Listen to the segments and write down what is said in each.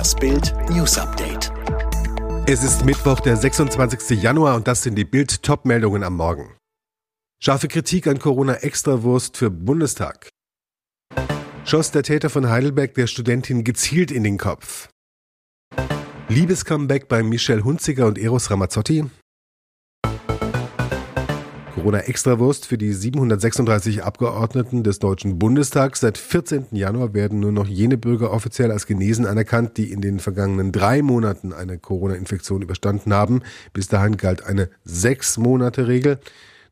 Das Bild News Update. Es ist Mittwoch, der 26. Januar und das sind die Bild Top-Meldungen am Morgen. Scharfe Kritik an Corona-Extrawurst für Bundestag. Schoss der Täter von Heidelberg der Studentin gezielt in den Kopf. Liebescomeback bei Michelle Hunziger und Eros Ramazzotti. Corona-Extrawurst für die 736 Abgeordneten des Deutschen Bundestags. Seit 14. Januar werden nur noch jene Bürger offiziell als genesen anerkannt, die in den vergangenen drei Monaten eine Corona-Infektion überstanden haben. Bis dahin galt eine Sechs-Monate-Regel.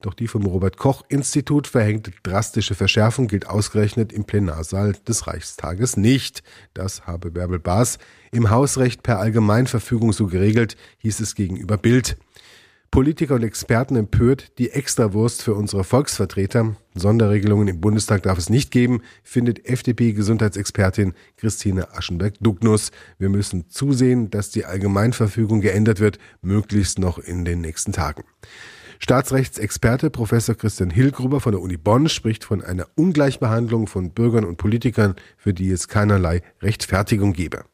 Doch die vom Robert-Koch-Institut verhängte drastische Verschärfung gilt ausgerechnet im Plenarsaal des Reichstages nicht. Das habe Bärbel Baas im Hausrecht per Allgemeinverfügung so geregelt, hieß es gegenüber Bild. Politiker und Experten empört die Extrawurst für unsere Volksvertreter. Sonderregelungen im Bundestag darf es nicht geben, findet FDP-Gesundheitsexpertin Christine Aschenberg-Dugnus. Wir müssen zusehen, dass die Allgemeinverfügung geändert wird, möglichst noch in den nächsten Tagen. Staatsrechtsexperte Professor Christian Hillgruber von der Uni Bonn spricht von einer Ungleichbehandlung von Bürgern und Politikern, für die es keinerlei Rechtfertigung gebe.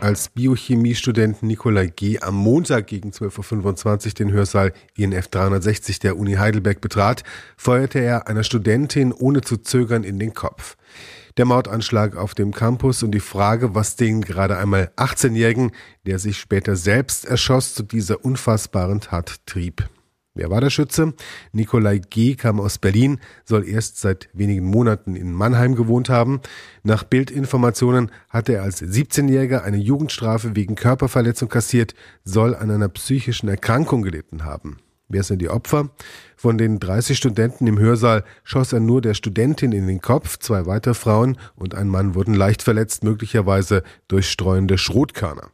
Als Biochemiestudent Nikolai G. am Montag gegen 12.25 Uhr den Hörsaal INF 360 der Uni Heidelberg betrat, feuerte er einer Studentin ohne zu zögern in den Kopf. Der Mordanschlag auf dem Campus und die Frage, was den gerade einmal 18-Jährigen, der sich später selbst erschoss, zu dieser unfassbaren Tat trieb. Wer war der Schütze? Nikolai G. kam aus Berlin, soll erst seit wenigen Monaten in Mannheim gewohnt haben. Nach Bildinformationen hatte er als 17-Jähriger eine Jugendstrafe wegen Körperverletzung kassiert, soll an einer psychischen Erkrankung gelitten haben. Wer sind die Opfer? Von den 30 Studenten im Hörsaal schoss er nur der Studentin in den Kopf, zwei weitere Frauen und ein Mann wurden leicht verletzt, möglicherweise durch streuende Schrotkörner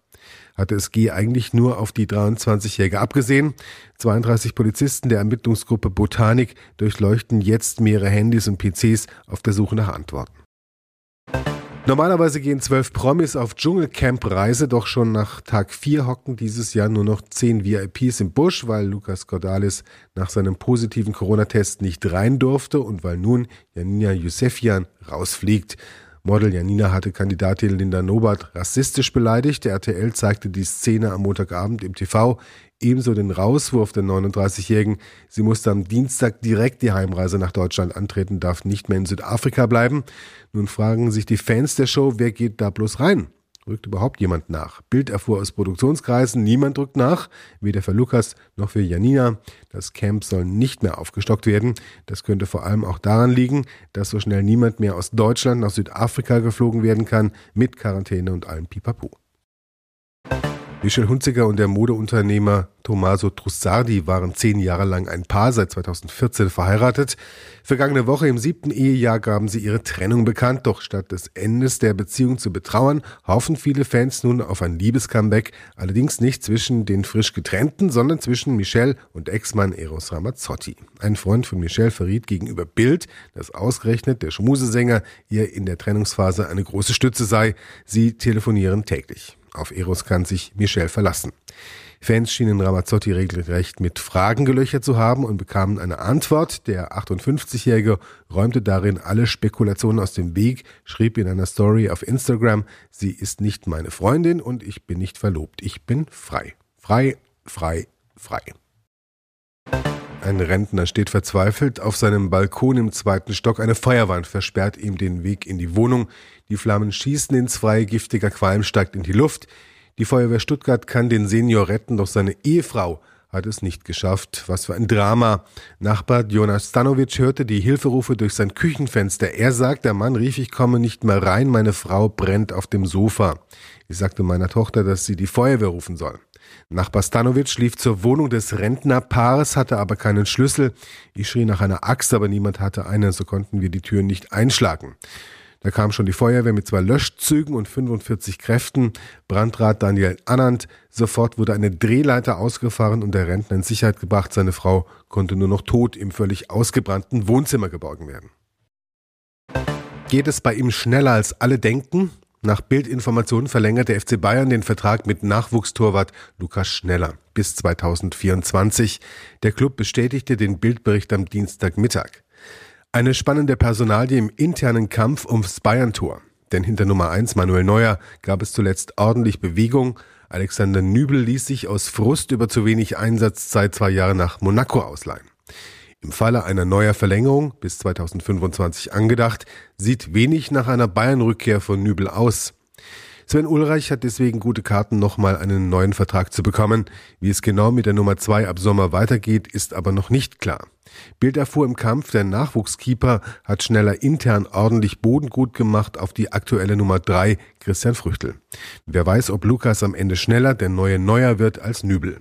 hatte es G eigentlich nur auf die 23-Jährige abgesehen. 32 Polizisten der Ermittlungsgruppe Botanik durchleuchten jetzt mehrere Handys und PCs auf der Suche nach Antworten. Normalerweise gehen zwölf Promis auf Dschungelcamp-Reise, doch schon nach Tag vier hocken dieses Jahr nur noch zehn VIPs im Busch, weil Lukas Cordalis nach seinem positiven Corona-Test nicht rein durfte und weil nun Janina Yusefian rausfliegt. Model Janina hatte Kandidatin Linda Nobert rassistisch beleidigt. Der RTL zeigte die Szene am Montagabend im TV. Ebenso den Rauswurf der 39-Jährigen. Sie musste am Dienstag direkt die Heimreise nach Deutschland antreten, darf nicht mehr in Südafrika bleiben. Nun fragen sich die Fans der Show, wer geht da bloß rein? Rückt überhaupt jemand nach? Bild erfuhr aus Produktionskreisen, niemand drückt nach, weder für Lukas noch für Janina. Das Camp soll nicht mehr aufgestockt werden. Das könnte vor allem auch daran liegen, dass so schnell niemand mehr aus Deutschland nach Südafrika geflogen werden kann, mit Quarantäne und allem Pipapo. Michel Hunziker und der Modeunternehmer Tommaso Trussardi waren zehn Jahre lang ein Paar, seit 2014 verheiratet. Vergangene Woche im siebten Ehejahr gaben sie ihre Trennung bekannt, doch statt des Endes der Beziehung zu betrauern, hoffen viele Fans nun auf ein Liebescomeback, allerdings nicht zwischen den frisch getrennten, sondern zwischen Michelle und Ex-Mann Eros Ramazzotti. Ein Freund von Michelle verriet gegenüber Bild, dass ausgerechnet der Schmusesänger ihr in der Trennungsphase eine große Stütze sei. Sie telefonieren täglich. Auf Eros kann sich Michel verlassen. Fans schienen Ramazzotti regelrecht mit Fragen gelöchert zu haben und bekamen eine Antwort. Der 58-Jährige räumte darin alle Spekulationen aus dem Weg, schrieb in einer Story auf Instagram, sie ist nicht meine Freundin und ich bin nicht verlobt. Ich bin frei. Frei, frei, frei. Ein Rentner steht verzweifelt auf seinem Balkon im zweiten Stock. Eine Feuerwand versperrt ihm den Weg in die Wohnung. Die Flammen schießen ins Freie, giftiger Qualm steigt in die Luft. Die Feuerwehr Stuttgart kann den Senior retten, doch seine Ehefrau hat es nicht geschafft. Was für ein Drama. Nachbar Jonas Stanovic hörte die Hilferufe durch sein Küchenfenster. Er sagt, der Mann rief, ich komme nicht mehr rein, meine Frau brennt auf dem Sofa. Ich sagte meiner Tochter, dass sie die Feuerwehr rufen soll. Nachbar Stanovic lief zur Wohnung des Rentnerpaares, hatte aber keinen Schlüssel. Ich schrie nach einer Axt, aber niemand hatte eine, so konnten wir die Türen nicht einschlagen. Da kam schon die Feuerwehr mit zwei Löschzügen und 45 Kräften. Brandrat Daniel Annand. Sofort wurde eine Drehleiter ausgefahren und der Rentner in Sicherheit gebracht. Seine Frau konnte nur noch tot im völlig ausgebrannten Wohnzimmer geborgen werden. Geht es bei ihm schneller als alle denken? Nach Bildinformationen verlängert der FC Bayern den Vertrag mit Nachwuchstorwart Lukas Schneller bis 2024. Der Club bestätigte den Bildbericht am Dienstagmittag. Eine spannende Personalie im internen Kampf ums Bayern-Tor. denn hinter Nummer 1 Manuel Neuer gab es zuletzt ordentlich Bewegung. Alexander Nübel ließ sich aus Frust über zu wenig Einsatzzeit zwei Jahre nach Monaco ausleihen. Im Falle einer neuer Verlängerung bis 2025 angedacht, sieht wenig nach einer Bayern-Rückkehr von Nübel aus. Sven Ulreich hat deswegen gute Karten, nochmal einen neuen Vertrag zu bekommen. Wie es genau mit der Nummer 2 ab Sommer weitergeht, ist aber noch nicht klar. Bild erfuhr im Kampf, der Nachwuchskeeper hat schneller intern ordentlich Boden gut gemacht auf die aktuelle Nummer 3, Christian Früchtel. Wer weiß, ob Lukas am Ende schneller der neue Neuer wird als Nübel.